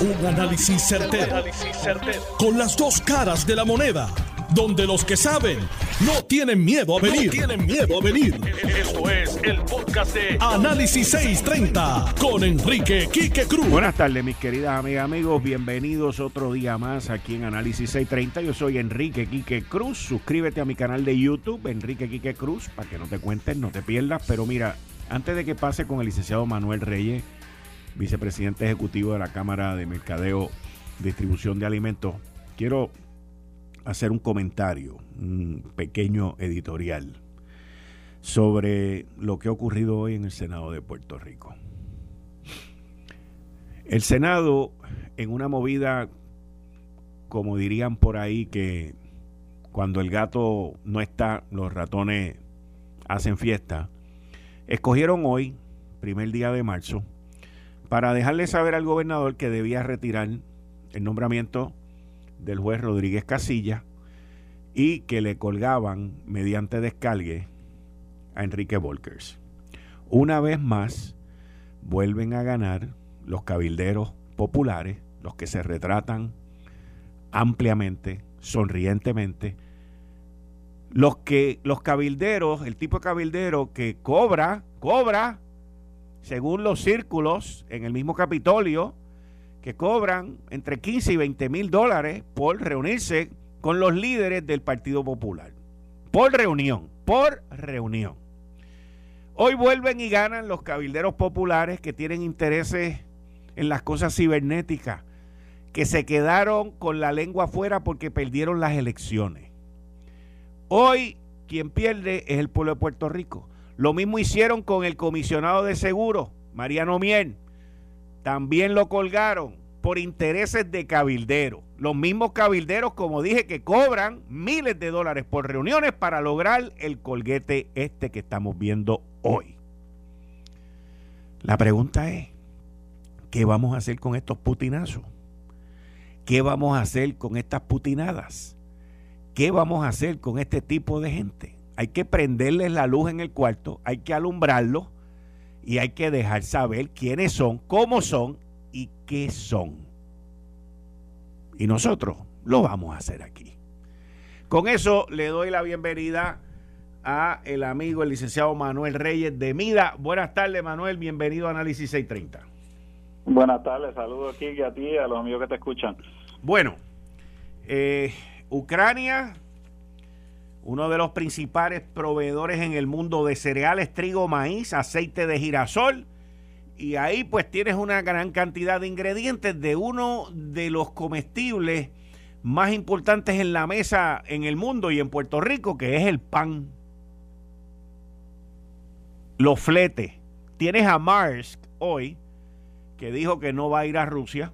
Un análisis certero, Con las dos caras de la moneda. Donde los que saben no tienen miedo a venir. tienen miedo a venir. Esto es el podcast de Análisis 630 con Enrique Quique Cruz. Buenas tardes, mis queridas amigas, amigos. Bienvenidos otro día más aquí en Análisis 630. Yo soy Enrique Quique Cruz. Suscríbete a mi canal de YouTube, Enrique Quique Cruz, para que no te cuentes, no te pierdas. Pero mira, antes de que pase con el licenciado Manuel Reyes vicepresidente ejecutivo de la Cámara de Mercadeo Distribución de Alimentos, quiero hacer un comentario, un pequeño editorial sobre lo que ha ocurrido hoy en el Senado de Puerto Rico. El Senado, en una movida, como dirían por ahí, que cuando el gato no está, los ratones hacen fiesta, escogieron hoy, primer día de marzo, para dejarle saber al gobernador que debía retirar el nombramiento del juez Rodríguez Casilla y que le colgaban mediante descargue a Enrique Volkers. Una vez más, vuelven a ganar los cabilderos populares, los que se retratan ampliamente, sonrientemente, los que los cabilderos, el tipo de cabildero que cobra, cobra según los círculos en el mismo Capitolio, que cobran entre 15 y 20 mil dólares por reunirse con los líderes del Partido Popular. Por reunión, por reunión. Hoy vuelven y ganan los cabilderos populares que tienen intereses en las cosas cibernéticas, que se quedaron con la lengua afuera porque perdieron las elecciones. Hoy quien pierde es el pueblo de Puerto Rico. Lo mismo hicieron con el comisionado de seguro, Mariano Mier. También lo colgaron por intereses de cabilderos. Los mismos cabilderos, como dije, que cobran miles de dólares por reuniones para lograr el colguete este que estamos viendo hoy. La pregunta es, ¿qué vamos a hacer con estos putinazos? ¿Qué vamos a hacer con estas putinadas? ¿Qué vamos a hacer con este tipo de gente? Hay que prenderles la luz en el cuarto, hay que alumbrarlos y hay que dejar saber quiénes son, cómo son y qué son. Y nosotros lo vamos a hacer aquí. Con eso le doy la bienvenida a el amigo, el licenciado Manuel Reyes de Mida. Buenas tardes, Manuel. Bienvenido a Análisis 630. Buenas tardes. Saludos aquí y a ti y a los amigos que te escuchan. Bueno, eh, Ucrania uno de los principales proveedores en el mundo de cereales, trigo, maíz, aceite de girasol. Y ahí pues tienes una gran cantidad de ingredientes de uno de los comestibles más importantes en la mesa en el mundo y en Puerto Rico, que es el pan. Los fletes. Tienes a Mars hoy, que dijo que no va a ir a Rusia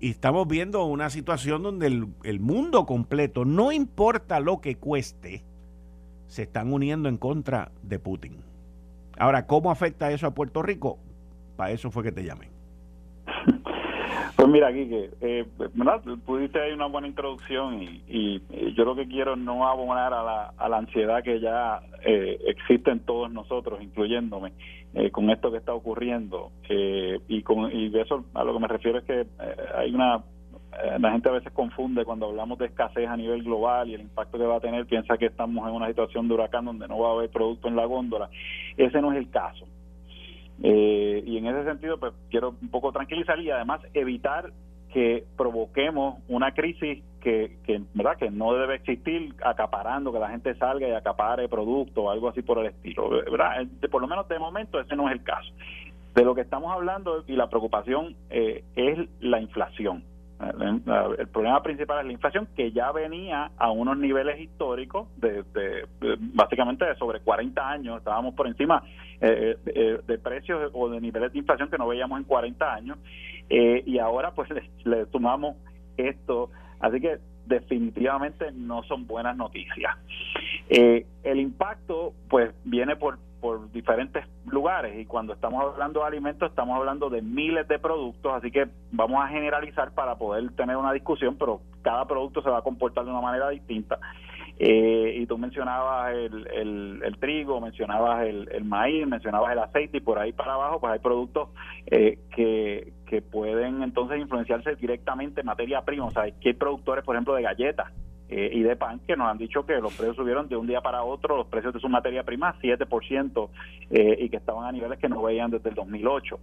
y estamos viendo una situación donde el, mundo completo, no importa lo que cueste, se están uniendo en contra de Putin. Ahora, ¿cómo afecta eso a Puerto Rico? Para eso fue que te llamé. Pues mira, Quique, eh, pudiste ahí una buena introducción y, yo lo que quiero no abonar a la, ansiedad que ya eh, existe en todos nosotros, incluyéndome, eh, con esto que está ocurriendo. Eh, y, con, y eso a lo que me refiero es que hay una... La gente a veces confunde cuando hablamos de escasez a nivel global y el impacto que va a tener, piensa que estamos en una situación de huracán donde no va a haber producto en la góndola. Ese no es el caso. Eh, y en ese sentido, pues quiero un poco tranquilizar y además evitar que provoquemos una crisis que, que, ¿verdad? que no debe existir acaparando, que la gente salga y acapare productos o algo así por el estilo. ¿verdad? Por lo menos de momento ese no es el caso. De lo que estamos hablando y la preocupación eh, es la inflación. El problema principal es la inflación que ya venía a unos niveles históricos de, básicamente de sobre 40 años, estábamos por encima eh, eh, de precios o de niveles de inflación que no veíamos en 40 años. Eh, y ahora pues le, sumamos esto, así que definitivamente no son buenas noticias. el impacto pues viene por por diferentes lugares y cuando estamos hablando de alimentos estamos hablando de miles de productos, así que vamos a generalizar para poder tener una discusión, pero cada producto se va a comportar de una manera distinta. Eh, y tú mencionabas el, el, trigo, mencionabas el, maíz, mencionabas el aceite y por ahí para abajo pues hay productos eh, que, que pueden entonces influenciarse directamente en materia prima. O sea, que hay productores, por ejemplo, de galletas eh, y de pan que nos han dicho que los precios subieron de un día para otro, los precios de su materia prima 7% eh, y que estaban a niveles que no veían desde el 2008.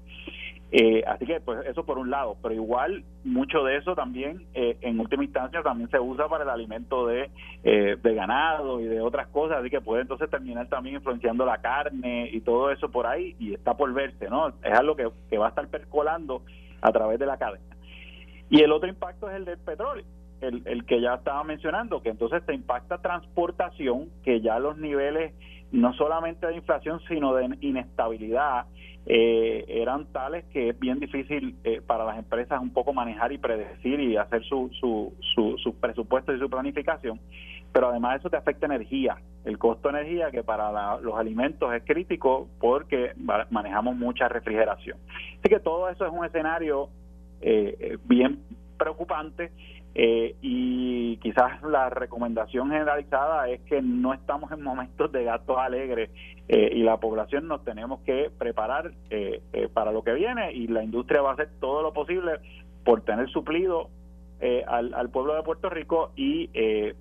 Eh, así que pues eso por un lado, pero igual mucho de eso también eh, en última instancia también se usa para el alimento de, eh, de ganado y de otras cosas, así que puede entonces terminar también influenciando la carne y todo eso por ahí y está por verse, ¿no? Es algo que, que va a estar percolando a través de la cadena. Y el otro impacto es el del petróleo. El, que ya estaba mencionando, que entonces te impacta transportación, que ya los niveles no solamente de inflación, sino de inestabilidad eh, eran tales que es bien difícil eh, para las empresas un poco manejar y predecir y hacer su, su, su, su presupuesto y su planificación. Pero además eso te afecta energía, el costo de energía que para los alimentos es crítico porque manejamos mucha refrigeración. Así que todo eso es un escenario eh, bien preocupante eh, y quizás la recomendación generalizada es que no estamos en momentos de gastos alegres eh, y la población nos tenemos que preparar eh, para lo que viene y la industria va a hacer todo lo posible por tener suplido al, al, pueblo de Puerto Rico y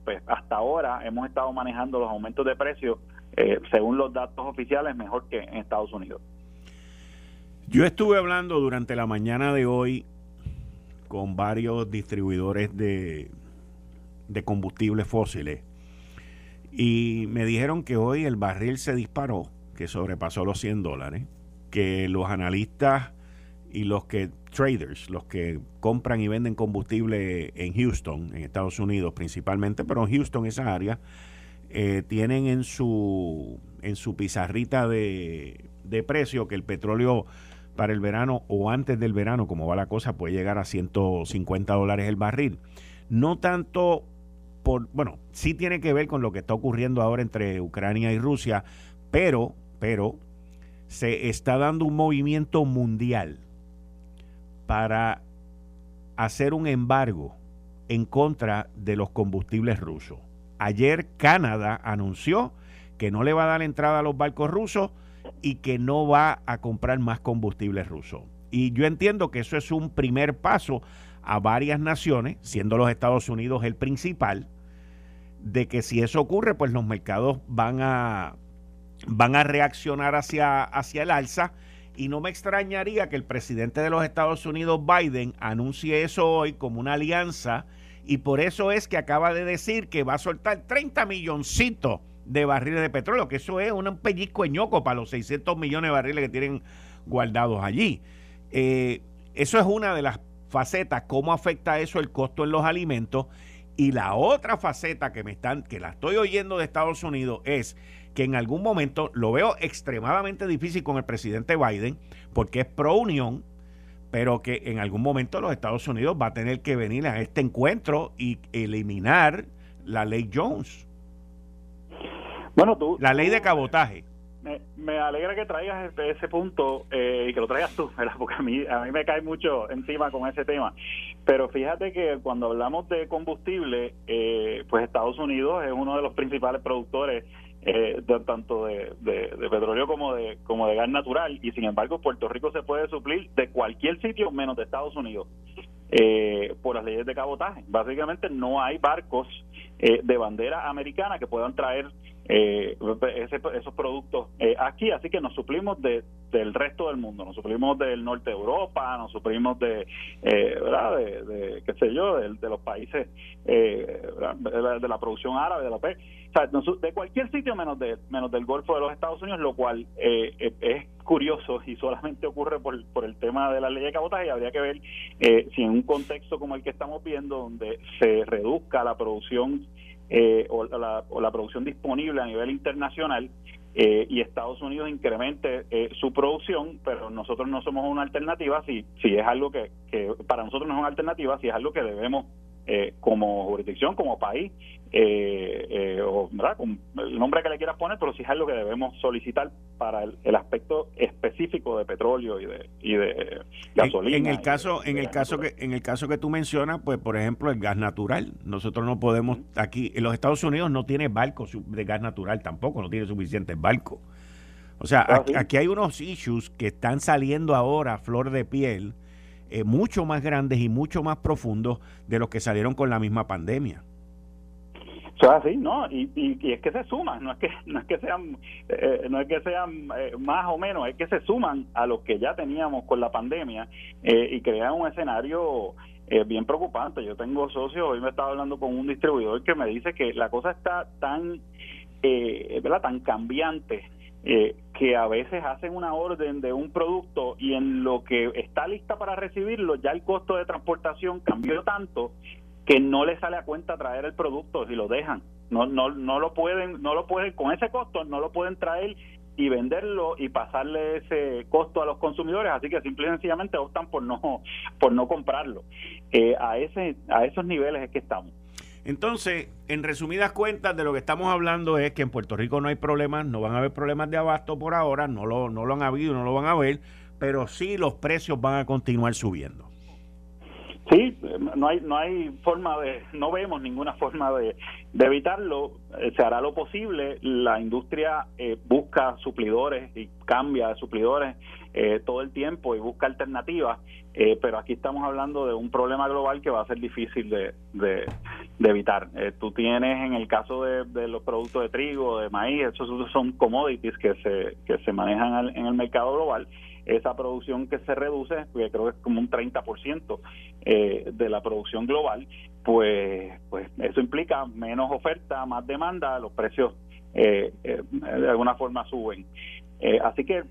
pues hasta ahora hemos estado manejando los aumentos de precios según los datos oficiales mejor que en Estados Unidos. Yo estuve hablando durante la mañana de hoy con varios distribuidores de, de combustibles fósiles. Y me dijeron que hoy el barril se disparó, que sobrepasó los 100 dólares, que los analistas y los que traders, los que compran y venden combustible en Houston, en Estados Unidos principalmente, pero en Houston esa área, eh, tienen en su en su pizarrita de, de precio que el petróleo para el verano o antes del verano, como va la cosa, puede llegar a 150 dólares el barril. No tanto por, bueno, sí tiene que ver con lo que está ocurriendo ahora entre Ucrania y Rusia, pero, pero se está dando un movimiento mundial para hacer un embargo en contra de los combustibles rusos. Ayer Canadá anunció que no le va a dar entrada a los barcos rusos y que no va a comprar más combustible ruso. Y yo entiendo que eso es un primer paso a varias naciones, siendo los Estados Unidos el principal, de que si eso ocurre, pues los mercados van a, van a reaccionar hacia, hacia el alza. Y no me extrañaría que el presidente de los Estados Unidos, Biden, anuncie eso hoy como una alianza. Y por eso es que acaba de decir que va a soltar 30 milloncitos de barriles de petróleo, que eso es un pellizco ñoco para los 600 millones de barriles que tienen guardados allí. Eh, eso es una de las facetas, cómo afecta eso el costo en los alimentos. Y la otra faceta que me están, que la estoy oyendo de Estados Unidos, es que en algún momento lo veo extremadamente difícil con el presidente Biden, porque es pro unión, pero que en algún momento los Estados Unidos va a tener que venir a este encuentro y eliminar la ley Jones. Bueno, tú. La ley de cabotaje. Me, alegra que traigas ese, punto eh, y que lo traigas tú, ¿verdad? porque a mí, a mí me cae mucho encima con ese tema. Pero fíjate que cuando hablamos de combustible, eh, pues Estados Unidos es uno de los principales productores eh, tanto de, petróleo como de como de gas natural y sin embargo Puerto Rico se puede suplir de cualquier sitio menos de Estados Unidos eh, por las leyes de cabotaje. Básicamente no hay barcos eh, de bandera americana que puedan traer eh, esos productos eh, aquí, así que nos suplimos de, del resto del mundo, nos suplimos del norte de Europa, nos suplimos de, eh, ¿verdad? De, qué sé yo, de, los países eh, de, la producción árabe, de la de cualquier sitio menos de menos del Golfo de los Estados Unidos, lo cual es curioso y solamente ocurre por, por el tema de la ley de cabotaje y habría que ver si en un contexto como el que estamos viendo, donde se reduzca la producción eh, o, la, producción disponible a nivel internacional eh, y Estados Unidos incremente eh, su producción, pero nosotros no somos una alternativa si, si es algo que, que para nosotros no es una alternativa, si es algo que debemos eh, como jurisdicción, como país, eh, eh, o Con el nombre que le quieras poner, pero sí es algo que debemos solicitar para el, aspecto específico de petróleo y de, y de gasolina. En, el caso, en el caso que, en el caso que tú mencionas, pues por ejemplo el gas natural, nosotros no podemos aquí, en los Estados Unidos no tiene barcos de gas natural tampoco, no tiene suficientes barcos. O sea, ah, aquí, aquí, hay unos issues que están saliendo ahora flor de piel eh, mucho más grandes y mucho más profundos de los que salieron con la misma pandemia. Eso es así, ¿no? Y, y, es que se suman, no es que no es que sean eh, no es que sean eh, más o menos, es que se suman a los que ya teníamos con la pandemia y crean un escenario bien preocupante. Yo tengo socios, hoy me estaba hablando con un distribuidor que me dice que la cosa está tan ¿verdad? tan cambiante eh, que a veces hacen una orden de un producto y en lo que está lista para recibirlo ya el costo de transportación cambió tanto que no le sale a cuenta traer el producto si lo dejan. No no no lo pueden no lo pueden con ese costo no lo pueden traer y venderlo y pasarle ese costo a los consumidores. Así que simple y sencillamente optan por no por no comprarlo. Eh, a ese a esos niveles es que estamos entonces, en resumidas cuentas, de lo que estamos hablando es que en Puerto Rico no hay problemas, no van a haber problemas de abasto por ahora, no lo, no lo han habido, no lo van a ver, pero sí los precios van a continuar subiendo. Sí, no hay no hay forma de, no vemos ninguna forma de, evitarlo. Eh, se hará lo posible. La industria eh, busca suplidores y cambia de suplidores eh, todo el tiempo y busca alternativas. Pero aquí estamos hablando de un problema global que va a ser difícil de, de, evitar. tú tienes en el caso de, los productos de trigo, de maíz, esos son commodities que se que se manejan en el mercado global esa producción que se reduce, creo que es como un 30% eh, de la producción global, pues, pues eso implica menos oferta, más demanda, los precios eh, eh, de alguna forma suben. así que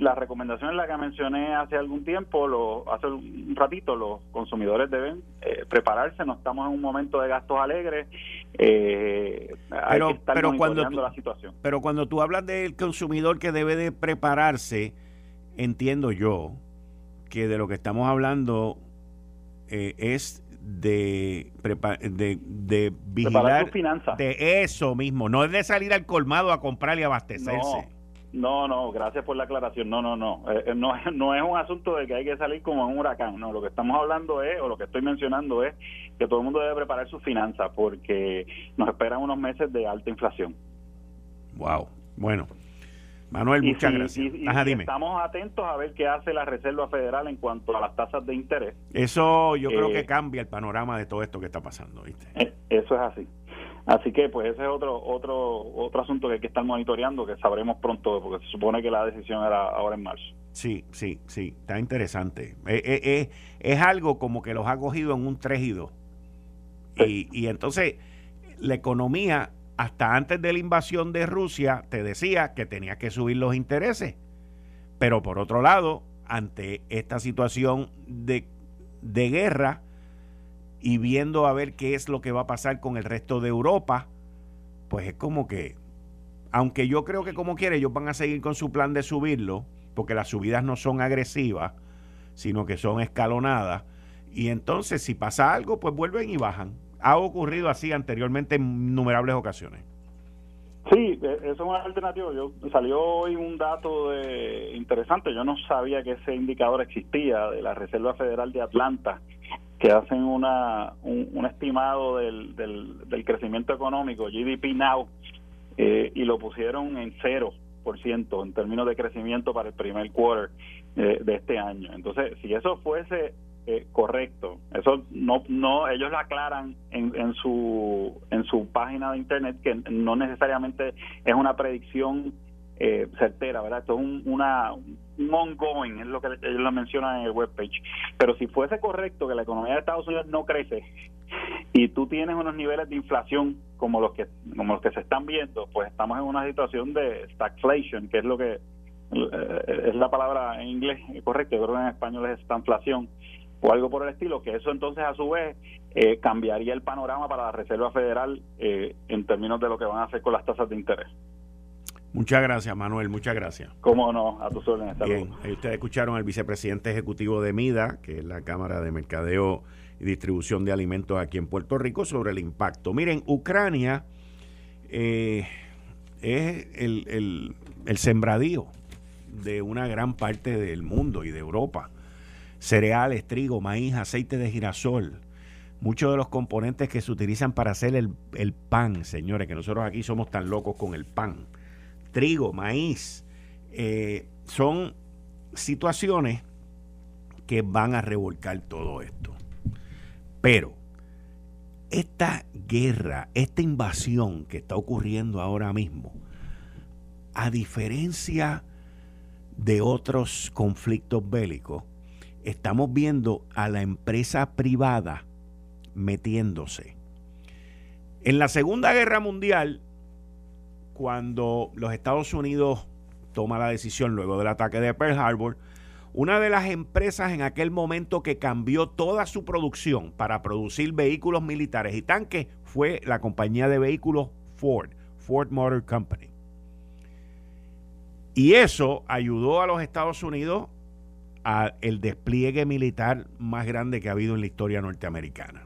la recomendación es la que mencioné hace algún tiempo, lo, hace un ratito, los consumidores deben prepararse, no estamos en un momento de gastos alegres, eh, pero, hay que estar pero cuando la situación. Pero cuando tú hablas del consumidor que debe de prepararse, entiendo yo que de lo que estamos hablando eh, es de, de, de vigilar de eso mismo, no es de salir al colmado a comprar y abastecerse. No, no, gracias por la aclaración. No, no, no. Eh, eh, no, no es un asunto de que hay que salir como en un huracán. No, lo que estamos hablando es, o lo que estoy mencionando es, que todo el mundo debe preparar sus finanzas porque nos esperan unos meses de alta inflación. Wow. Bueno, Manuel, muchas gracias. Estamos atentos a ver qué hace la Reserva Federal en cuanto a las tasas de interés. Eso yo creo que eh, cambia el panorama de todo esto que está pasando, ¿viste? Eh, eso es así. Así que pues ese es otro otro otro asunto que hay que estar monitoreando que sabremos pronto porque se supone que la decisión era ahora en marzo. Sí, sí, sí, está interesante. Eh, es algo como que los ha cogido en un 3 y 2. Y, y entonces la economía hasta antes de la invasión de Rusia te decía que tenía que subir los intereses. Pero por otro lado, ante esta situación de, de guerra y viendo a ver qué es lo que va a pasar con el resto de Europa, pues es como que, aunque yo creo que como quiere, ellos van a seguir con su plan de subirlo, porque las subidas no son agresivas, sino que son escalonadas, y entonces si pasa algo, pues vuelven y bajan ha ocurrido así anteriormente en innumerables ocasiones. Sí, e, eso es una alternativa. Yo, salió hoy un dato de, interesante. Yo no sabía que ese indicador existía de la Reserva Federal de Atlanta, que hacen una, un, estimado del, del, crecimiento económico, GDP Now, eh, y lo pusieron en cero por ciento en términos de crecimiento para el primer quarter eh, de este año. Entonces, si eso fuese eh, correcto. Eso no, no, ellos lo aclaran en, en, su en su página de internet que no necesariamente es una predicción eh, certera, ¿verdad? Esto es un, una un ongoing, es lo que ellos lo mencionan en el webpage. Pero si fuese correcto que la economía de Estados Unidos no crece y tú tienes unos niveles de inflación como los que como los que se están viendo, pues estamos en una situación de stagflation, que es lo que eh, es la palabra en inglés correcto, yo creo que en español es inflación o algo por el estilo, que eso entonces a su vez eh, cambiaría el panorama para la Reserva Federal eh, en términos de lo que van a hacer con las tasas de interés. Muchas gracias, Manuel, muchas gracias. Cómo no, a tus órdenes. Bien, ustedes escucharon al vicepresidente ejecutivo de MIDA, que es la Cámara de Mercadeo y Distribución de Alimentos aquí en Puerto Rico, sobre el impacto. Miren, Ucrania eh, es el, el, el sembradío de una gran parte del mundo y de Europa cereales, trigo, maíz, aceite de girasol, muchos de los componentes que se utilizan para hacer el, pan, señores, que nosotros aquí somos tan locos con el pan, trigo, maíz, eh, son situaciones que van a revolcar todo esto. Pero esta guerra, esta invasión que está ocurriendo ahora mismo, a diferencia de otros conflictos bélicos, estamos viendo a la empresa privada metiéndose. En la Segunda Guerra Mundial, cuando los Estados Unidos toma la decisión luego del ataque de Pearl Harbor, una de las empresas en aquel momento que cambió toda su producción para producir vehículos militares y tanques fue la compañía de vehículos Ford, Ford Motor Company. Y eso ayudó a los Estados Unidos a el despliegue militar más grande que ha habido en la historia norteamericana,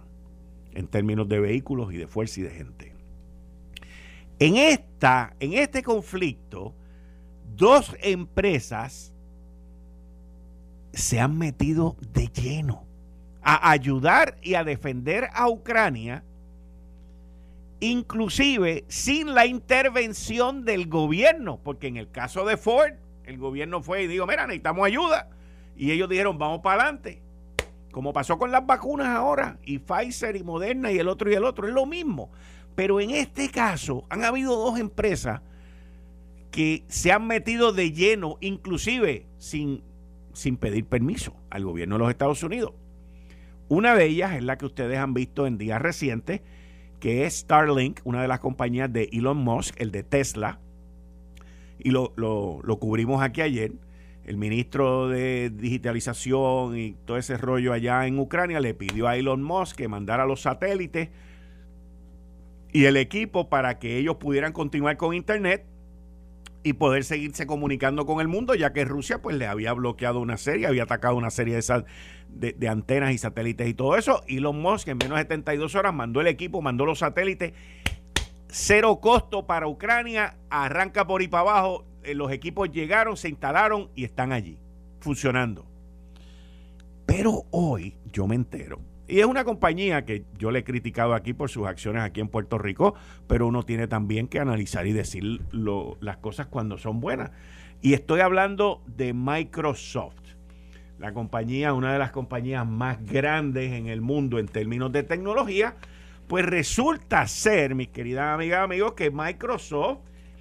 en términos de vehículos y de fuerza y de gente. En, esta, en este conflicto, dos empresas se han metido de lleno a ayudar y a defender a Ucrania, inclusive sin la intervención del gobierno, porque en el caso de Ford, el gobierno fue y dijo, mira, necesitamos ayuda. Y ellos dijeron, vamos para adelante. Como pasó con las vacunas ahora, y Pfizer y Moderna y el otro y el otro, es lo mismo. Pero en este caso han habido dos empresas que se han metido de lleno, inclusive sin sin pedir permiso al gobierno de los Estados Unidos. Una de ellas es la que ustedes han visto en días recientes, que es Starlink, una de las compañías de Elon Musk, el de Tesla, y lo, lo, cubrimos aquí ayer. El ministro de Digitalización y todo ese rollo allá en Ucrania le pidió a Elon Musk que mandara los satélites y el equipo para que ellos pudieran continuar con Internet y poder seguirse comunicando con el mundo, ya que Rusia pues le había bloqueado una serie, había atacado una serie de, de, antenas y satélites y todo eso. Elon Musk en menos de 72 horas mandó el equipo, mandó los satélites, cero costo para Ucrania, arranca por ahí para abajo, eh, los equipos llegaron, se instalaron y están allí, funcionando. Pero hoy yo me entero y es una compañía que yo le he criticado aquí por sus acciones aquí en Puerto Rico, pero uno tiene también que analizar y decir las cosas cuando son buenas. Y estoy hablando de Microsoft, la compañía, una de las compañías más grandes en el mundo en términos de tecnología. Pues resulta ser, mis queridas amigas y amigos, que Microsoft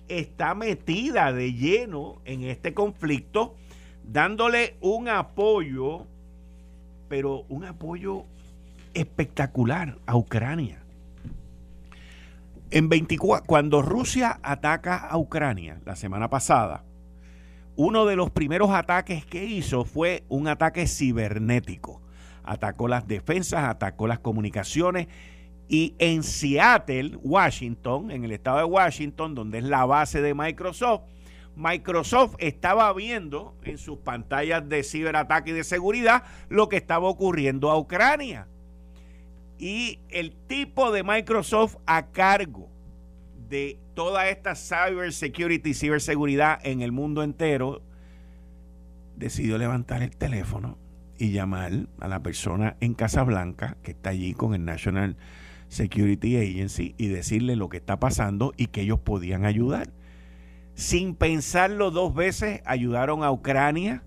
está metida de lleno en este conflicto, dándole un apoyo, pero un apoyo espectacular a Ucrania. En 24, cuando Rusia ataca a Ucrania la semana pasada, uno de los primeros ataques que hizo fue un ataque cibernético. Atacó las defensas, atacó las comunicaciones y en Seattle, Washington, en el estado de Washington, donde es la base de Microsoft, Microsoft estaba viendo en sus pantallas de ciberataque y de seguridad lo que estaba ocurriendo a Ucrania y el tipo de Microsoft a cargo de toda esta cybersecurity, ciberseguridad en el mundo entero, decidió levantar el teléfono y llamar a la persona en Casablanca que está allí con el National Security Agency y decirle lo que está pasando y que ellos podían ayudar. Sin pensarlo dos veces, ayudaron a Ucrania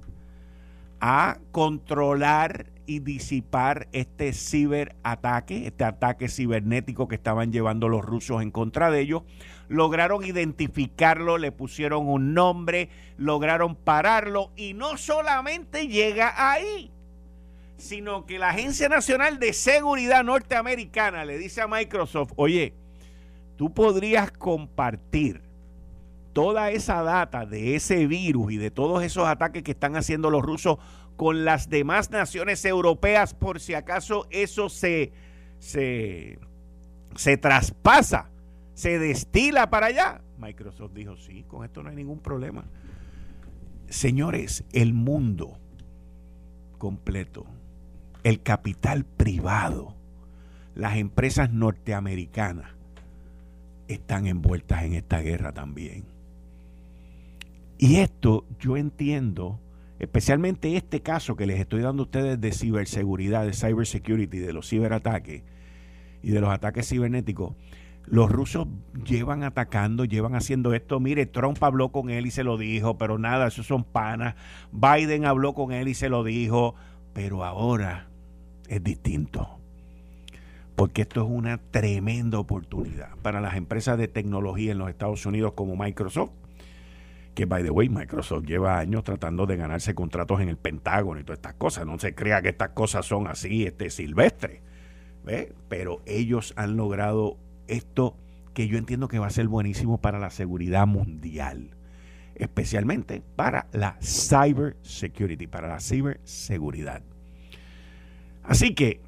a controlar y disipar este ciberataque, este ataque cibernético que estaban llevando los rusos en contra de ellos. Lograron identificarlo, le pusieron un nombre, lograron pararlo y no solamente llega ahí, sino que la Agencia Nacional de Seguridad norteamericana le dice a Microsoft, oye, tú podrías compartir toda esa data de ese virus y de todos esos ataques que están haciendo los rusos con las demás naciones europeas por si acaso eso se, se, se traspasa, se destila para allá. Microsoft dijo, sí, con esto no hay ningún problema. Señores, el mundo completo, el capital privado, las empresas norteamericanas están envueltas en esta guerra también. Y esto yo entiendo especialmente este caso que les estoy dando a ustedes de ciberseguridad, de cybersecurity, de los ciberataques y de los ataques cibernéticos, los rusos llevan atacando, llevan haciendo esto. Mire, Trump habló con él y se lo dijo, pero nada, esos son panas. Biden habló con él y se lo dijo. Pero ahora es distinto. Porque esto es una tremenda oportunidad para las empresas de tecnología en los Estados Unidos como Microsoft. Que, by the way, Microsoft lleva años tratando de ganarse contratos en el Pentágono y todas estas cosas. No se crea que estas cosas son así, este silvestre. Pero ellos han logrado esto que yo entiendo que va a ser buenísimo para la seguridad mundial especialmente para la cyber security, para la ciberseguridad. Así que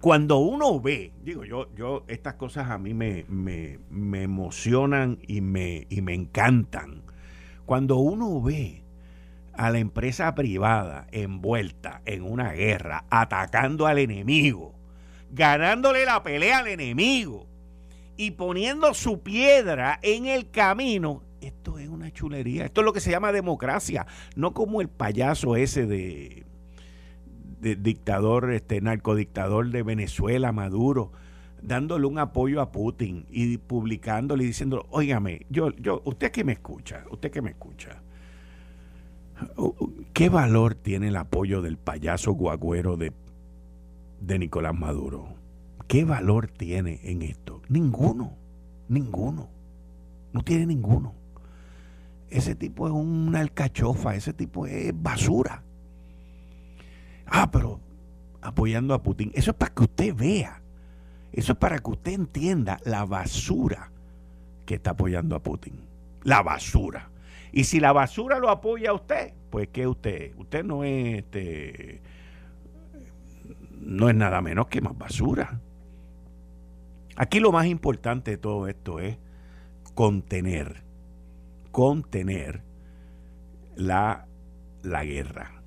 cuando uno ve, digo yo, yo estas cosas a mí me, me, emocionan y me, y me encantan. Cuando uno ve a la empresa privada envuelta en una guerra, atacando al enemigo, ganándole la pelea al enemigo y poniendo su piedra en el camino, esto es una chulería. Esto es lo que se llama democracia, no como el payaso ese de, dictador, este narcodictador de Venezuela, Maduro, dándole un apoyo a Putin y publicándole y diciendo, óigame, yo, yo, usted que me escucha, usted que me escucha, ¿qué valor tiene el apoyo del payaso guagüero de, de Nicolás Maduro? ¿Qué valor tiene en esto? Ninguno, ninguno, no tiene ninguno. Ese tipo es una alcachofa, ese tipo es basura. Ah, pero apoyando a Putin. Eso es para que usted vea. Eso es para que usted entienda la basura que está apoyando a Putin. La basura. Y si la basura lo apoya a usted, pues ¿qué usted? Usted no es este no es nada menos que más basura. Aquí lo más importante de todo esto es contener contener la, la guerra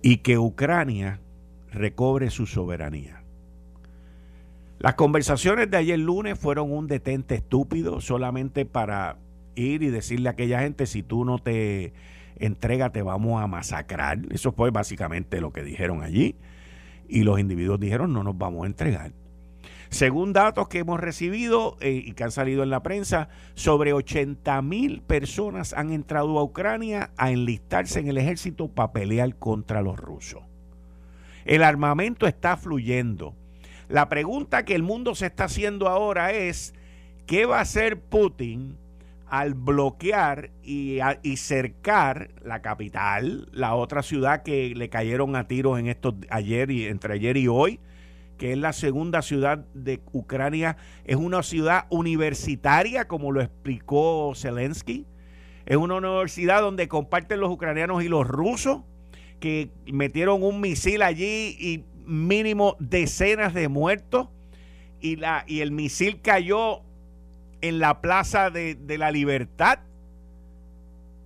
y que Ucrania recobre su soberanía. Las conversaciones de ayer lunes fueron un detente estúpido solamente para ir y decirle a aquella gente si tú no te entregas te vamos a masacrar. Eso fue básicamente lo que dijeron allí. Y los individuos dijeron no nos vamos a entregar. Según datos que hemos recibido eh, y que han salido en la prensa, sobre 80 mil personas han entrado a Ucrania a enlistarse en el ejército para pelear contra los rusos. El armamento está fluyendo. La pregunta que el mundo se está haciendo ahora es, ¿qué va a hacer Putin al bloquear y, cercar la capital, la otra ciudad que le cayeron a tiros en estos ayer y entre ayer y hoy, que es la segunda ciudad de Ucrania, es una ciudad universitaria, como lo explicó Zelensky. Es una universidad donde comparten los ucranianos y los rusos, que metieron un misil allí y mínimo decenas de muertos. Y, la, y el misil cayó en la Plaza de, de la Libertad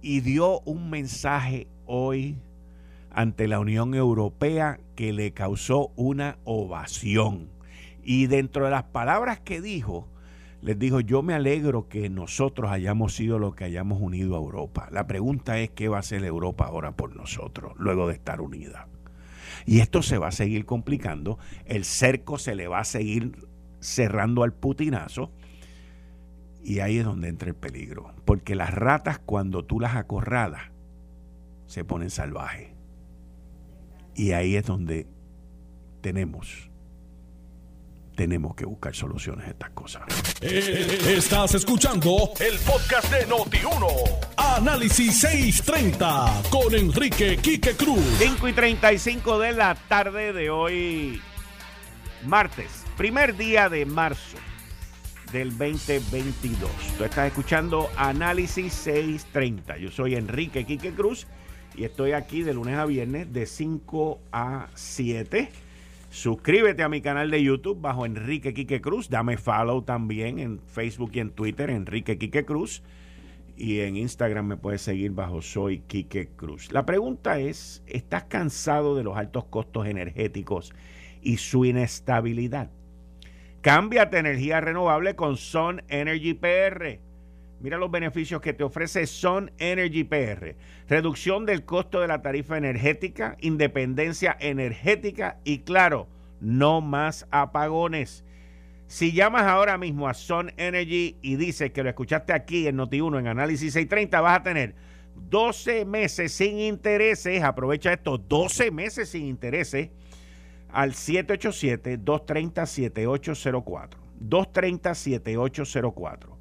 y dio un mensaje hoy ante la Unión Europea que le causó una ovación. Y dentro de las palabras que dijo, les dijo, yo me alegro que nosotros hayamos sido los que hayamos unido a Europa. La pregunta es, ¿qué va a hacer Europa ahora por nosotros, luego de estar unida? Y esto se va a seguir complicando, el cerco se le va a seguir cerrando al putinazo, y ahí es donde entra el peligro, porque las ratas cuando tú las acorralas, se ponen salvajes. Y ahí es donde tenemos tenemos que buscar soluciones a estas cosas. Eh, estás escuchando el podcast de Noti1. Análisis 630 con Enrique Quique Cruz. 5 y 35 de la tarde de hoy, martes, primer día de marzo del 2022. Tú estás escuchando Análisis 630. Yo soy Enrique Quique Cruz y estoy aquí de lunes a viernes de 5 a 7. Suscríbete a mi canal de YouTube bajo Enrique Quique Cruz. Dame follow también en Facebook y en Twitter, Enrique Quique Cruz. Y en Instagram me puedes seguir bajo Soy Quique Cruz. La pregunta es, ¿estás cansado de los altos costos energéticos y su inestabilidad? Cámbiate energía renovable con Sun Energy PR. Mira los beneficios que te ofrece Sun Energy PR. Reducción del costo de la tarifa energética, independencia energética y claro, no más apagones. Si llamas ahora mismo a Sun Energy y dices que lo escuchaste aquí en Noti1 en Análisis 630, vas a tener 12 meses sin intereses, aprovecha esto, 12 meses sin intereses al 787-230-7804. 230-7804.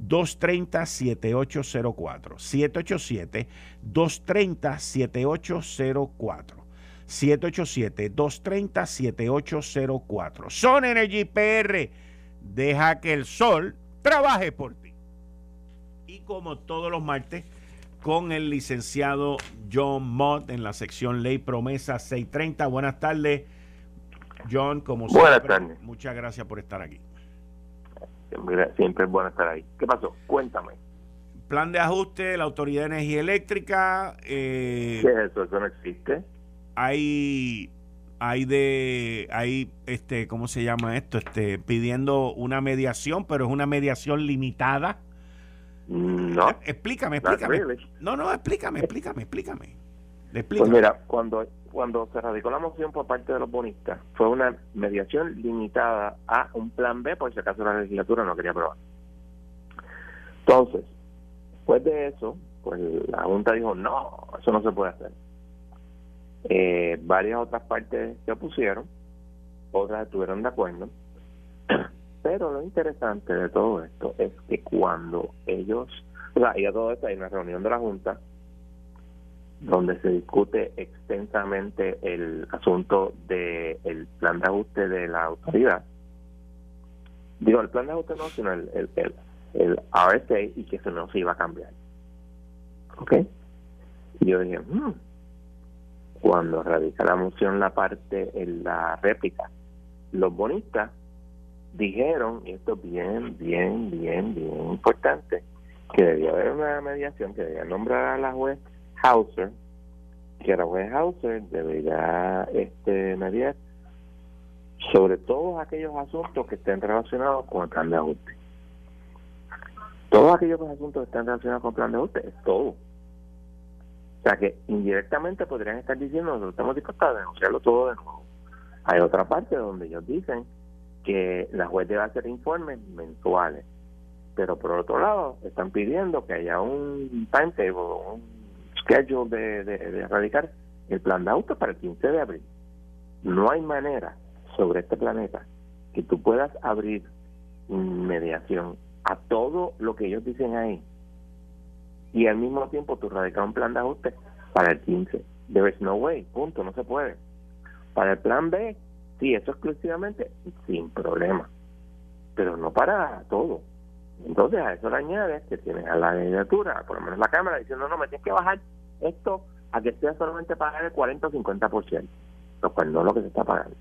230-7804. 787-230-7804. 787-230-7804. Son Energy PR. Deja que el sol trabaje por ti. Y como todos los martes, con el licenciado John Mott en la sección Ley Promesa 630. Buenas tardes, John. Como Buenas tardes. Muchas gracias por estar aquí. Siempre es bueno estar ahí. ¿Qué pasó? Cuéntame. Plan de ajuste de la Autoridad de Energía Eléctrica. Eh, ¿Qué es eso? ¿Eso no existe? Hay hay de hay este cómo se llama esto este pidiendo una mediación pero es una mediación limitada no. Explícame, explícame. No, no, explícame, explícame, explícame. Pues mira, cuando, cuando se radicó la moción por parte de los bonistas, fue una mediación limitada a un plan B, por si acaso la legislatura no quería aprobar. Entonces, después de eso, pues la Junta dijo, no, eso no se puede hacer. Eh, varias otras partes se opusieron, otras estuvieron de acuerdo. Pero lo interesante de todo esto es que cuando ellos, o sea, y a todo esto hay una reunión de la Junta donde se discute extensamente el asunto del el plan de ajuste de la autoridad. Digo, el plan de ajuste no, sino el, el, el, RSA y que eso no se iba a cambiar. ¿Ok? Y yo dije, hmm". cuando radica la moción la parte en la réplica, los bonistas dijeron, y esto es bien, bien, bien, bien importante, que debía haber una mediación, que debía nombrar a la juez Hauser, que juez Hauser debería este, mediar sobre todos aquellos asuntos que estén relacionados con el plan de ajuste. Todos aquellos asuntos que estén relacionados con el plan de ajuste es todo. O sea que indirectamente podrían estar diciendo nosotros estamos dispuestos a denunciarlo todo de nuevo. Hay otra parte donde ellos dicen que la juez debe hacer informes mensuales. Pero por otro lado, están pidiendo que haya un timetable, un schedule de, de, erradicar el plan de auto para el 15 de abril. No hay manera sobre este planeta que tú puedas abrir mediación a todo lo que ellos dicen ahí y al mismo tiempo tú radicar un plan de ajuste para el 15. There is no way, punto, no se puede. Para el plan B, Sí, eso exclusivamente sin problema, pero no para todo. Entonces a eso le añades que tienes a la legislatura, por lo menos la Cámara, diciendo, no, me tienes que bajar esto a que sea solamente pagar el 40 o 50%, lo cual no es lo que se está pagando.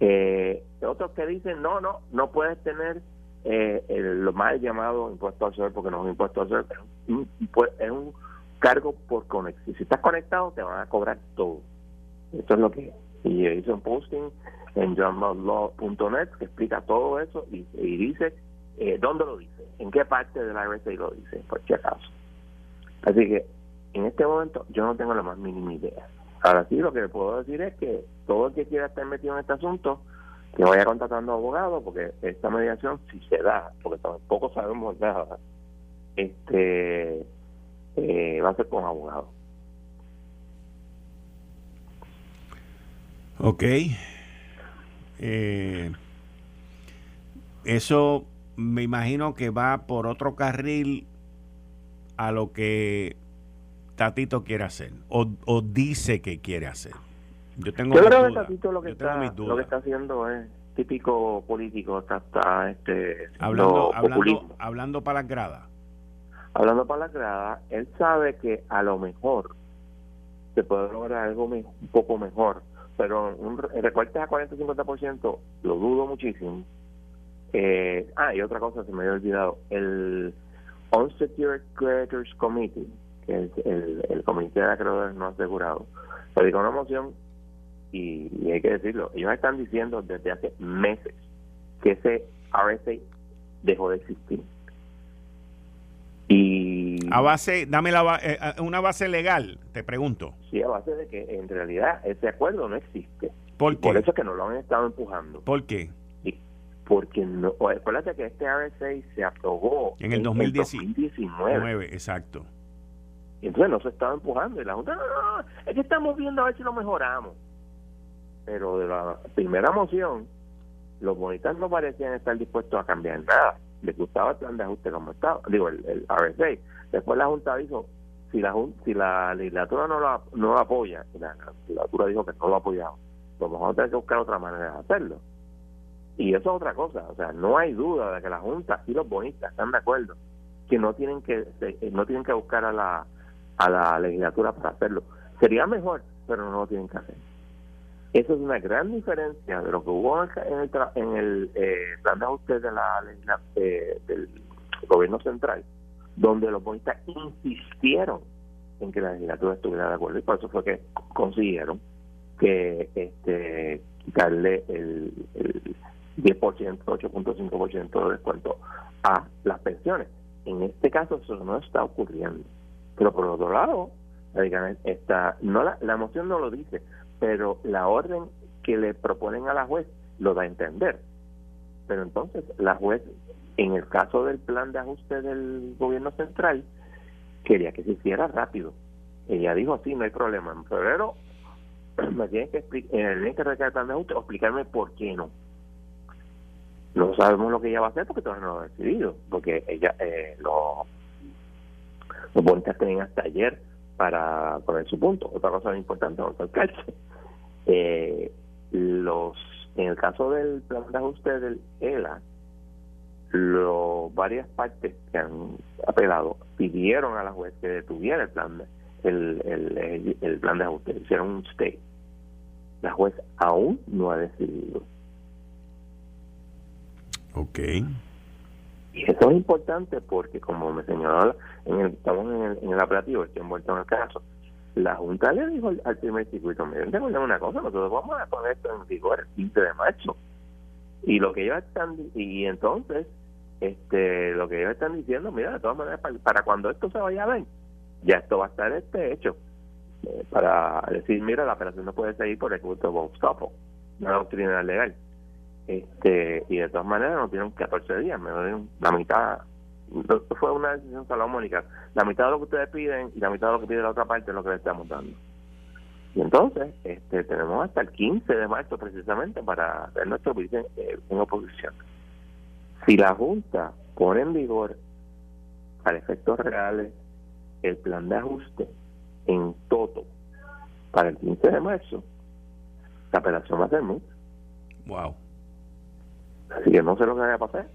Eh, otros que dicen, no, no, no puedes tener eh, lo mal llamado impuesto al sol, porque no es un impuesto al sol, es un, es un cargo por conexión. Si estás conectado, te van a cobrar todo. Eso es lo que y hizo un posting en johnmudlaw.net que explica todo eso y, dice eh, dónde lo dice, en qué parte del RSA lo dice, por si acaso. Así que en este momento yo no tengo la más mínima idea. Ahora sí, lo que le puedo decir es que todo el que quiera estar metido en este asunto, que vaya contratando abogados, porque esta mediación, si se da, porque tampoco sabemos nada, este eh, va a ser con abogados. Ok. Eh, eso me imagino que va por otro carril a lo que Tatito quiere hacer o, dice que quiere hacer. Yo tengo Yo creo que Tatito lo que, está, lo que está haciendo es típico político, está, este, hablando, hablando, hablando para las gradas. Hablando para las gradas, él sabe que a lo mejor se puede lograr algo un poco mejor pero un a 40-50% lo dudo muchísimo. Eh, ah, y otra cosa se me había olvidado, el Unsecured Creditors Committee, que es el, comité de acreedores no asegurados, dedicó una moción y, hay que decirlo, ellos están diciendo desde hace meses que ese RSA dejó de existir. Y a base, dame la, eh, eh, una base legal, te pregunto. Sí, a base de que en realidad ese acuerdo no existe. ¿Por Por eso es que no lo han estado empujando. ¿Por qué? Porque no, acuérdate que este RSA se aprobó en el, 2019. exacto. Y entonces no se estaba empujando. Y la Junta, no, no, no, es que estamos viendo a ver si lo mejoramos. Pero de la primera moción, los bonistas no parecían estar dispuestos a cambiar nada. Les gustaba el plan de ajuste como estaba, digo, el, el RSA. Después la Junta dijo, si la si la legislatura no lo, no lo apoya, y la, legislatura dijo que no lo apoyaba, pues vamos a tener que buscar otra manera de hacerlo. Y eso es otra cosa, o sea, no hay duda de que la Junta y los bonistas están de acuerdo que no tienen que no tienen que buscar a la a la legislatura para hacerlo. Sería mejor, pero no lo tienen que hacer. Eso es una gran diferencia de lo que hubo en el, en el eh, plan de ajuste de la, eh, del gobierno central, donde los bonistas insistieron en que la legislatura estuviera de acuerdo y por eso fue que consiguieron que este quitarle el 10%, 8.5% de descuento a las pensiones. En este caso eso no está ocurriendo. Pero por otro lado, está, no la, la moción no lo dice, pero la orden que le proponen a la juez lo da a entender. Pero entonces la juez, en el caso del plan de ajuste del gobierno central, quería que se hiciera rápido. Ella dijo, sí, no hay problema. En febrero me tienen que explicar, el link que el plan de ajuste, explicarme por qué no. No sabemos lo que ella va a hacer porque todavía no lo ha decidido, porque ella, eh, los, los bonistas tenían hasta ayer para poner su punto. Otra cosa importante vamos a eh, los en el caso del plan de ajuste del ELA, lo, varias partes que han apelado pidieron a la juez que detuviera el plan de, el, el, el, plan de ajuste, hicieron un stay. La juez aún no ha decidido. Ok. Y eso es importante porque, como me señaló, en el, estamos en el, en el apelativo, estoy envuelto en el caso, la Junta le dijo al, primer circuito, miren, tengo una cosa, nosotros vamos a poner esto en vigor el 15 de marzo. Y lo que ellos están, y entonces, este lo que ellos están diciendo, mira, de todas maneras, para, cuando esto se vaya a ver, ya esto va a estar este hecho. Eh, para decir, mira, la operación no puede seguir por el culto de una doctrina legal este y de todas maneras nos dieron 14 días, me dieron la mitad. Fue una decisión salomónica. La mitad de lo que ustedes piden y la mitad de lo que pide la otra parte es lo que le estamos dando. Y entonces este tenemos hasta el 15 de marzo precisamente para hacer nuestro juicio eh, en, oposición. Si la Junta pone en vigor para efectos reales el plan de ajuste en todo para el 15 de marzo, la operación va a ser mucho. Wow. Así que no sé lo que vaya a pasar.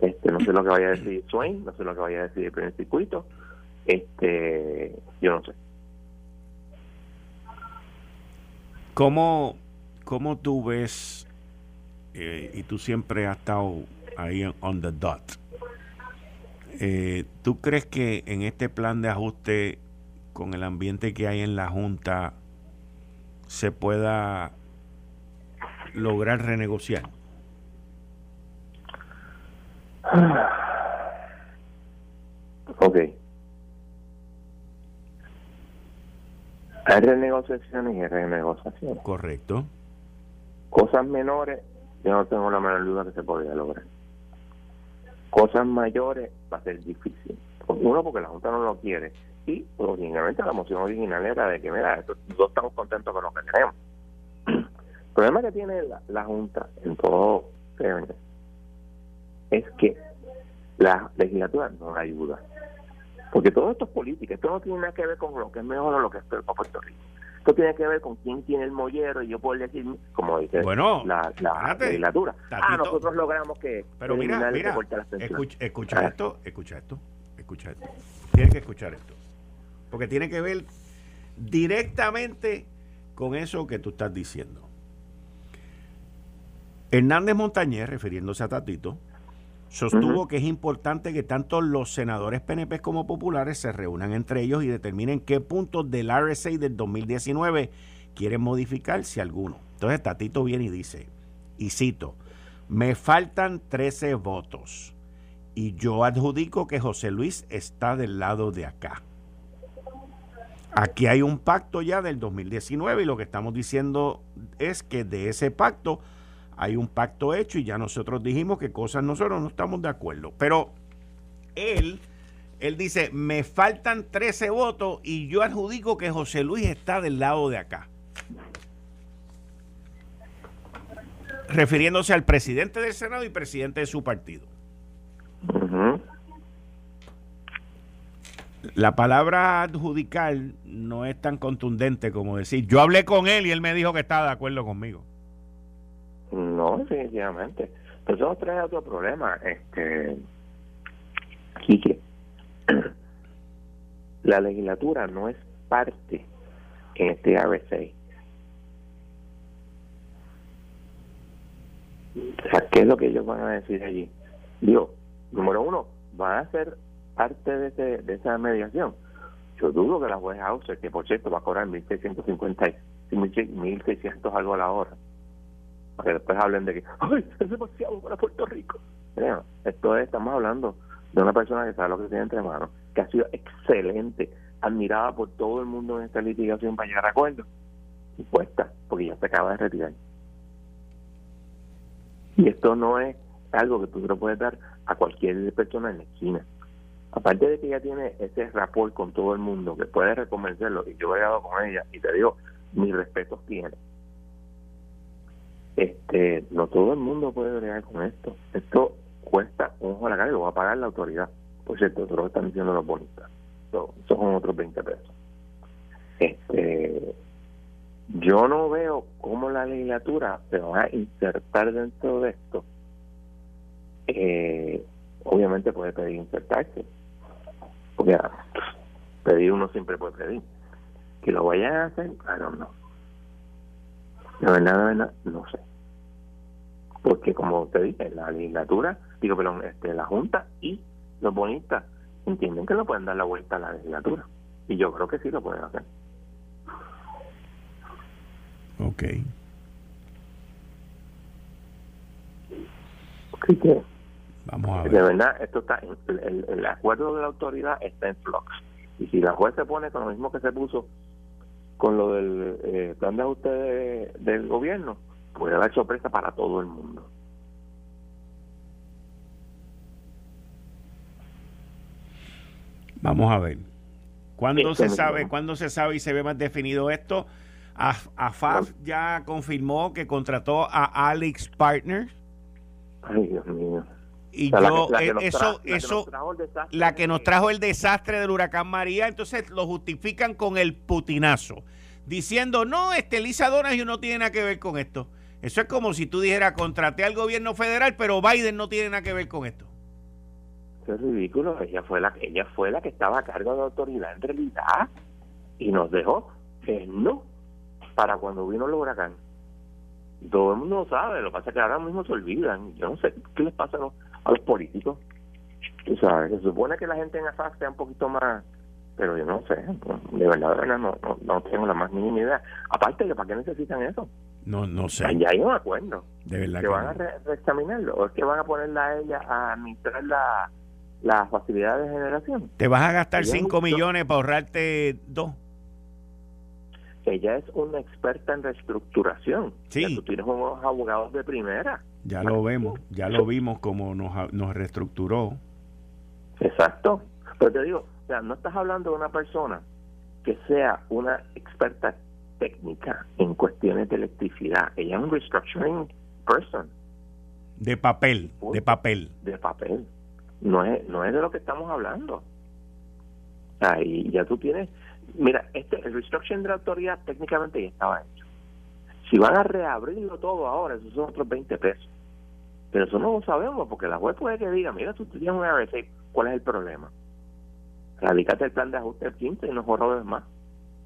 Este, no sé lo que vaya a decir Swain, no sé lo que vaya a decir el primer circuito. Este, yo no sé. ¿Cómo, cómo tú ves, eh, y tú siempre has estado ahí on the dot, eh, ¿tú crees que en este plan de ajuste, con el ambiente que hay en la Junta, se pueda lograr renegociar? Ok. Hay renegociaciones y renegociaciones. Correcto. Cosas menores, yo no tengo la menor duda que se podría lograr. Cosas mayores va a ser difícil. Uno, porque la Junta no lo quiere. Y, originalmente, la moción original era de que, mira, todos estamos contentos con lo que tenemos. El problema que tiene la, la Junta, en todo es que la legislatura no ayuda. Porque todo esto es política, esto no tiene nada que ver con lo que es mejor o lo que es peor para Puerto Rico. Esto tiene que ver con quién tiene el mollero y yo puedo decir, como dice la, legislatura, ah, nosotros logramos que... Pero mira, mira, escucha, escucha ah. esto, escucha esto, escucha esto. Tienes que escuchar esto. Porque tiene que ver directamente con eso que tú estás diciendo. Hernández Montañez, refiriéndose a Tatito, sostuvo que es importante que tanto los senadores PNP como populares se reúnan entre ellos y determinen qué puntos del RSA del 2019 quieren modificar, si alguno. Entonces Tatito viene y dice, y cito, me faltan 13 votos y yo adjudico que José Luis está del lado de acá. Aquí hay un pacto ya del 2019 y lo que estamos diciendo es que de ese pacto hay un pacto hecho y ya nosotros dijimos que cosas nosotros no estamos de acuerdo. Pero él Él dice, me faltan 13 votos y yo adjudico que José Luis está del lado de acá. Refiriéndose al presidente del Senado y presidente de su partido. La palabra adjudicar no es tan contundente como decir, yo hablé con él y él me dijo que estaba de acuerdo conmigo. No, definitivamente. Pero eso trae otro problema. Este, Quique, la legislatura no es parte en este ABC. O sea, ¿qué es lo que ellos van a decir allí? Digo, número uno, van a ser parte de, ese, de esa mediación. Yo dudo que la juez Hauser, que por cierto va a cobrar 1.650, 1.600 algo a la hora, para que después hablen de que, ¡ay, es demasiado para Puerto Rico! esto es, estamos hablando de una persona que sabe lo que tiene entre manos, que ha sido excelente, admirada por todo el mundo en esta litigación para llegar a acuerdo, y puesta, porque ya se acaba de retirar. Y esto no es algo que tú te lo puedes dar a cualquier persona en la esquina. Aparte de que ella tiene ese rapport con todo el mundo, que puede reconvencerlo, y yo he llegado con ella, y te digo, mis respetos tiene. Este, no todo el mundo puede bregar con esto. Esto cuesta un ojo a la cara y lo va a pagar la autoridad. Por cierto, eso lo están diciendo los bonistas. Eso, son otros 20 pesos. Este, yo no veo cómo la legislatura se va a insertar dentro de esto. Eh, obviamente puede pedir insertarse, porque pedir uno siempre puede pedir. Que lo vayan a hacer, claro, no. De verdad, de verdad, no sé. Porque como te dije, la legislatura, digo, perdón, este, la Junta y los bonistas entienden que no pueden dar la vuelta a la legislatura. Y yo creo que sí lo pueden hacer. Ok. que, Vamos a ver. De verdad, esto está el, el, acuerdo de la autoridad está en flux. Y si la juez se pone con lo mismo que se puso con lo del eh, plan de ajuste del gobierno, puede dar sorpresa para todo el mundo. Vamos a ver. ¿Cuándo se sabe, cuándo se sabe y se ve más definido esto? AFAF ya confirmó que contrató a Alex Partners. Ay, Dios mío. Y yo, eso, eso, la que nos trajo el desastre del huracán María, entonces lo justifican con el putinazo, diciendo, no, este Lisa Donahue no tiene nada que ver con esto. Eso es como si tú dijeras, contraté al gobierno federal, pero Biden no tiene nada que ver con esto. Eso es ridículo, ella fue la, ella fue la que estaba a cargo de la autoridad en realidad y nos dejó que no para cuando vino el huracán. Todo el mundo lo sabe, lo que pasa es que ahora mismo se olvidan. Yo no sé qué les pasa a los, políticos. Tú sabes, se supone que la gente en AFAC sea un poquito más, pero yo no sé, de verdad, no, no, tengo la más mínima idea. Aparte para qué necesitan eso. No, no sé. Ya hay un acuerdo. De verdad. ¿Que, van a reexaminarlo? ¿O es que van a ponerla a ella a administrar la, la facilidad de generación? ¿Te vas a gastar 5 millones para ahorrarte dos? ella es una experta en reestructuración. Sí. tú tienes unos abogados de primera. Ya lo vemos, ya lo vimos como nos, nos reestructuró. Exacto. Pero te digo, o sea, no estás hablando de una persona que sea una experta técnica en cuestiones de electricidad. Ella es un restructuring person. De papel, de papel. De papel. No es, no es de lo que estamos hablando. Y ya tú tienes Mira, este, el restructuring de la autoridad técnicamente ya estaba hecho. Si van a reabrirlo todo ahora, esos son otros 20 pesos. Pero eso no lo sabemos, porque la web puede que diga, mira, tú tienes un RSA, ¿cuál es el problema? Radicate el plan de ajuste del 15 y no jorobes más.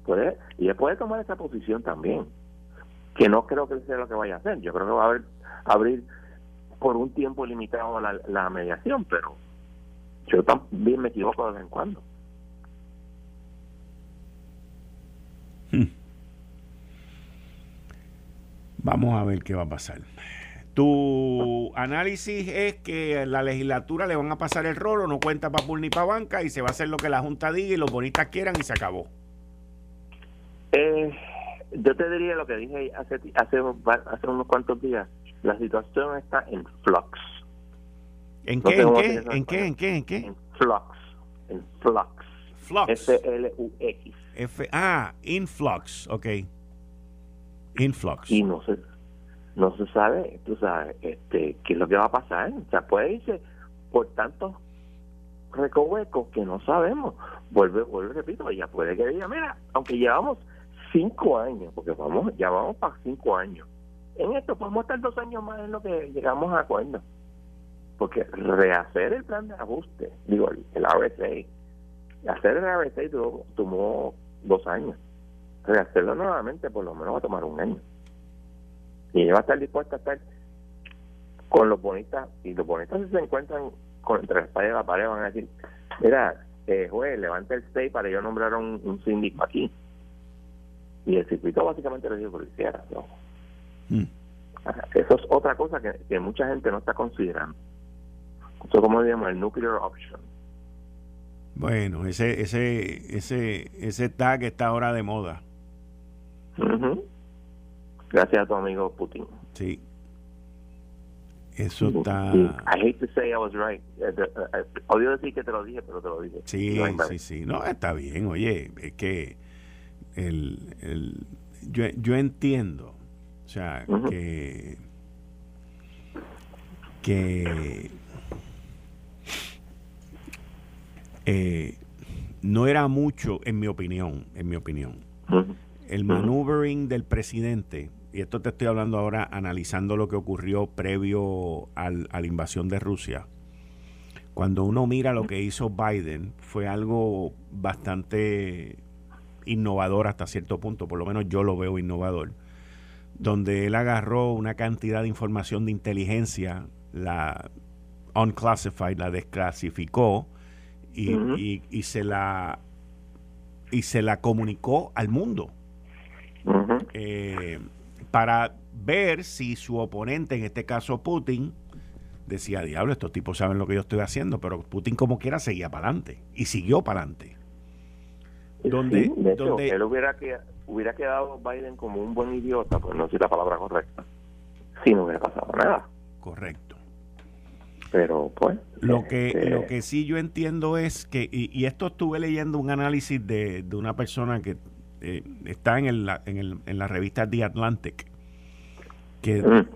Puede, y él puede tomar esa posición también, que no creo que sea lo que vaya a hacer. Yo creo que va a abrir por un tiempo limitado la, la mediación, pero yo también me equivoco de vez en cuando. Hmm. Vamos a ver qué va a pasar. Tu análisis es que la legislatura le van a pasar el rolo, no cuenta para pool ni para banca y se va a hacer lo que la Junta diga y los bonistas quieran y se acabó. Eh, yo te diría lo que dije hace, hace, hace unos cuantos días. La situación está en flux. ¿En qué? ¿En qué? ¿En qué? ¿En qué? ¿En qué? flux. en Flux. Flux. F-L-U-X. F ah, Influx, ok. Influx. Y no se, no se sabe, tú sabes, este, qué es lo que va a pasar. O sea, puede irse por tantos recovecos que no sabemos. Vuelve, vuelve, repito, ya puede que diga, mira, aunque llevamos cinco años, porque vamos, ya vamos para cinco años. En esto podemos estar dos años más en lo que llegamos a acuerdo. Porque rehacer el plan de ajuste, digo, el, RSA, hacer el RSA tomó dos años. Rehacerlo nuevamente por lo menos va a tomar un año. Y ella va a estar dispuesta a estar con los bonistas, y los bonistas si se encuentran con entre la espalda y la pared van a decir, mira, eh, juez, levanta el stay para yo nombrar un, un síndico aquí. Y el circuito básicamente le dijo lo hiciera. Mm. Eso es otra cosa que, que mucha gente no está considerando. Eso como digamos el nuclear option. Bueno, ese ese ese ese tag está ahora de moda. Gracias a tu amigo Putin. Sí. Eso está. I hate to say I was right. Eh, eh, odio decir que te lo dije, pero te lo dije. Sí, sí, sí. No, está bien. Oye, es que el, el, yo, yo entiendo. O sea, que. que Eh, no era mucho, en mi opinión, en mi opinión. El maneuvering del presidente, y esto te estoy hablando ahora analizando lo que ocurrió previo a la invasión de Rusia. Cuando uno mira lo que hizo Biden, fue algo bastante innovador hasta cierto punto, por lo menos yo lo veo innovador, donde él agarró una cantidad de información de inteligencia, la unclassified, la desclasificó, y, y, se la y se la comunicó al mundo. Eh, para ver si su oponente, en este caso Putin, decía, diablo, estos tipos saben lo que yo estoy haciendo, pero Putin como quiera seguía para adelante y siguió para adelante. Donde, donde él hubiera, que, hubiera quedado Biden como un buen idiota, pues no sé la palabra correcta, si no hubiera pasado nada. Correcto pero pues lo que este, lo que sí yo entiendo es que y, esto estuve leyendo un análisis de, de una persona que eh, está en, el, en, el, en la revista The Atlantic que, mm,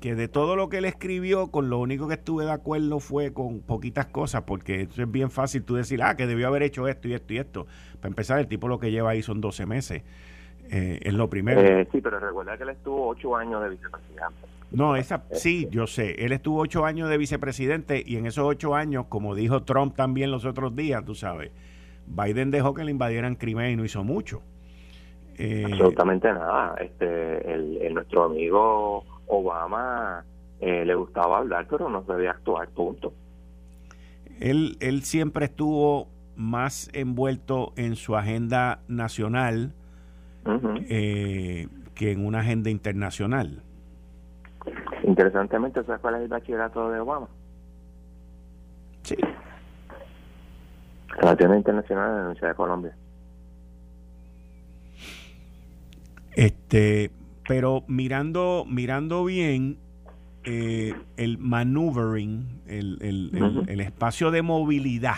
que de todo lo que él escribió con lo único que estuve de acuerdo fue con poquitas cosas porque eso es bien fácil tú decir ah que debió haber hecho esto y esto y esto para empezar el tipo lo que lleva ahí son 12 meses eh, es lo primero eh, sí pero recuerda que él estuvo 8 años de vicepresidente no, esa sí, yo sé. Él estuvo ocho años de vicepresidente y en esos ocho años, como dijo Trump también los otros días, tú sabes, Biden dejó que le invadieran Crimea y no hizo mucho. Eh, Absolutamente nada. Este, el, nuestro amigo Obama eh, le gustaba hablar, pero no sabía actuar, punto. Él, él siempre estuvo más envuelto en su agenda nacional eh, que en una agenda internacional. Interesantemente, ¿sabes cuál es el bachillerato de Obama? Sí. Relaciones Internacional de la Universidad de Colombia. Este, pero mirando, mirando bien eh, el maneuvering, el, el, el, espacio de movilidad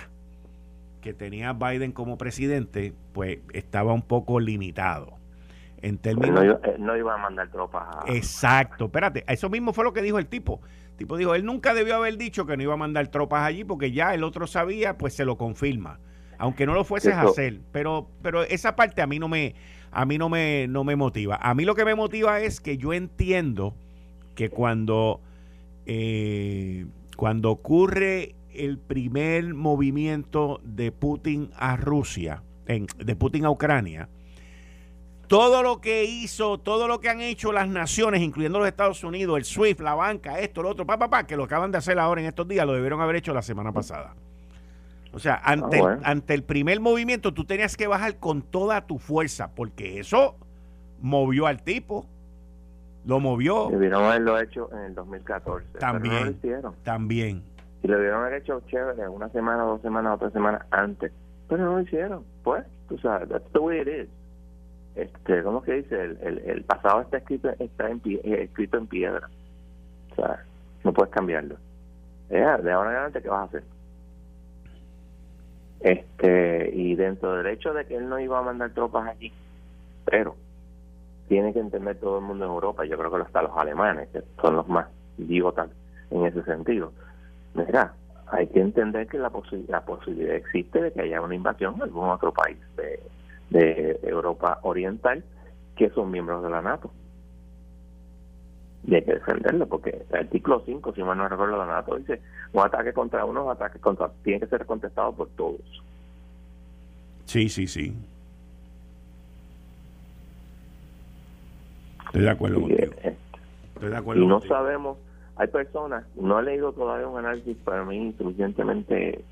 que tenía Biden como presidente, pues estaba un poco limitado en términos... No iba, a mandar tropas a... Exacto, espérate, eso mismo fue lo que dijo el tipo. El tipo dijo, él nunca debió haber dicho que no iba a mandar tropas allí porque ya el otro sabía, pues se lo confirma. Aunque no lo fueses a hacer, pero pero esa parte a mí no me a mí no me no me motiva. A mí lo que me motiva es que yo entiendo que cuando eh, cuando ocurre el primer movimiento de Putin a Rusia, de Putin a Ucrania, todo lo que hizo, todo lo que han hecho las naciones, incluyendo los Estados Unidos, el SWIFT, la banca, esto, lo otro, papá, pa, que lo acaban de hacer ahora en estos días, lo debieron haber hecho la semana pasada. O sea, ante, ah, el, ante el primer movimiento tú tenías que bajar con toda tu fuerza, porque eso movió al tipo. Lo movió. Debieron haberlo hecho en el 2014. También. no lo hicieron. También. Y lo debieron haber hecho chévere, una semana, dos semanas, otra semana antes. Pero no lo hicieron. Pues, tú sabes, that's the way it is este cómo que dice el, el, pasado está escrito está en eh, escrito en piedra o sea no puedes cambiarlo de ahora en adelante qué vas a hacer Este, y dentro del hecho de que él no iba a mandar tropas allí, pero tiene que entender todo el mundo en Europa, yo creo que hasta los alemanes, que son los más idiotas en ese sentido. Mira, hay que entender que la, la posibilidad existe de que haya una invasión en algún otro país de, de Europa Oriental que son miembros de la NATO. Y hay que defenderlo, porque el artículo 5, si mal no recuerdo, la NATO dice: un ataque contra uno, un ataque contra. tiene que ser contestado por todos. Sí, sí, sí. Estoy de acuerdo contigo. Eh, Estoy de acuerdo y no sabemos, hay personas, no he leído todavía un análisis para mí suficientemente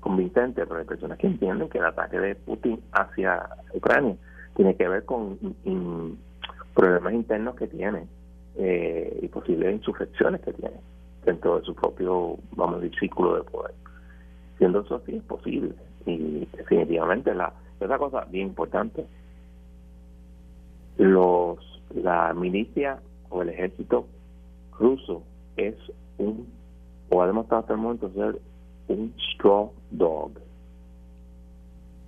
convincente, pero hay personas que entienden que el ataque de Putin hacia Ucrania tiene que ver con problemas internos que tiene eh, y posibles insurrecciones que tiene dentro de su propio, vamos a decir, círculo de poder. Siendo eso así, es posible. Y definitivamente, la otra cosa bien importante, los la milicia o el ejército ruso es un, o ha demostrado hasta el momento ser un straw dog.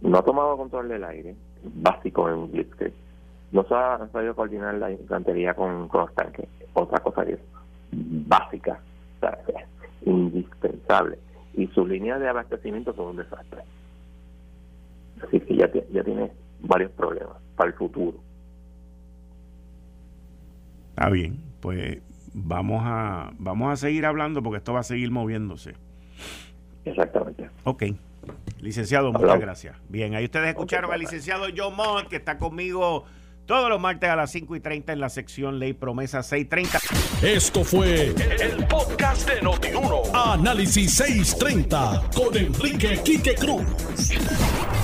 No ha tomado control del aire, básico en Blitzkrieg. No se ha sabido coordinar la infantería con, los tanques. Otra cosa que es básica, indispensable. Y sus líneas de abastecimiento son un desastre. Así que ya, ya tiene varios problemas para el futuro. Está bien, pues vamos a, vamos a seguir hablando porque esto va a seguir moviéndose. Exactamente. Ok. Licenciado, muchas gracias. Bien, ahí ustedes escucharon al licenciado John Mott, que está conmigo todos los martes a las 5 y 30 en la sección Ley Promesa 630. Esto fue el, podcast de Notiuno. Análisis 630 con Enrique Quique Cruz.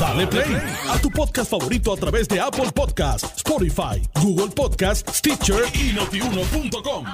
Dale play a tu podcast favorito a través de Apple Podcasts, Spotify, Google Podcasts, Stitcher y notiuno.com.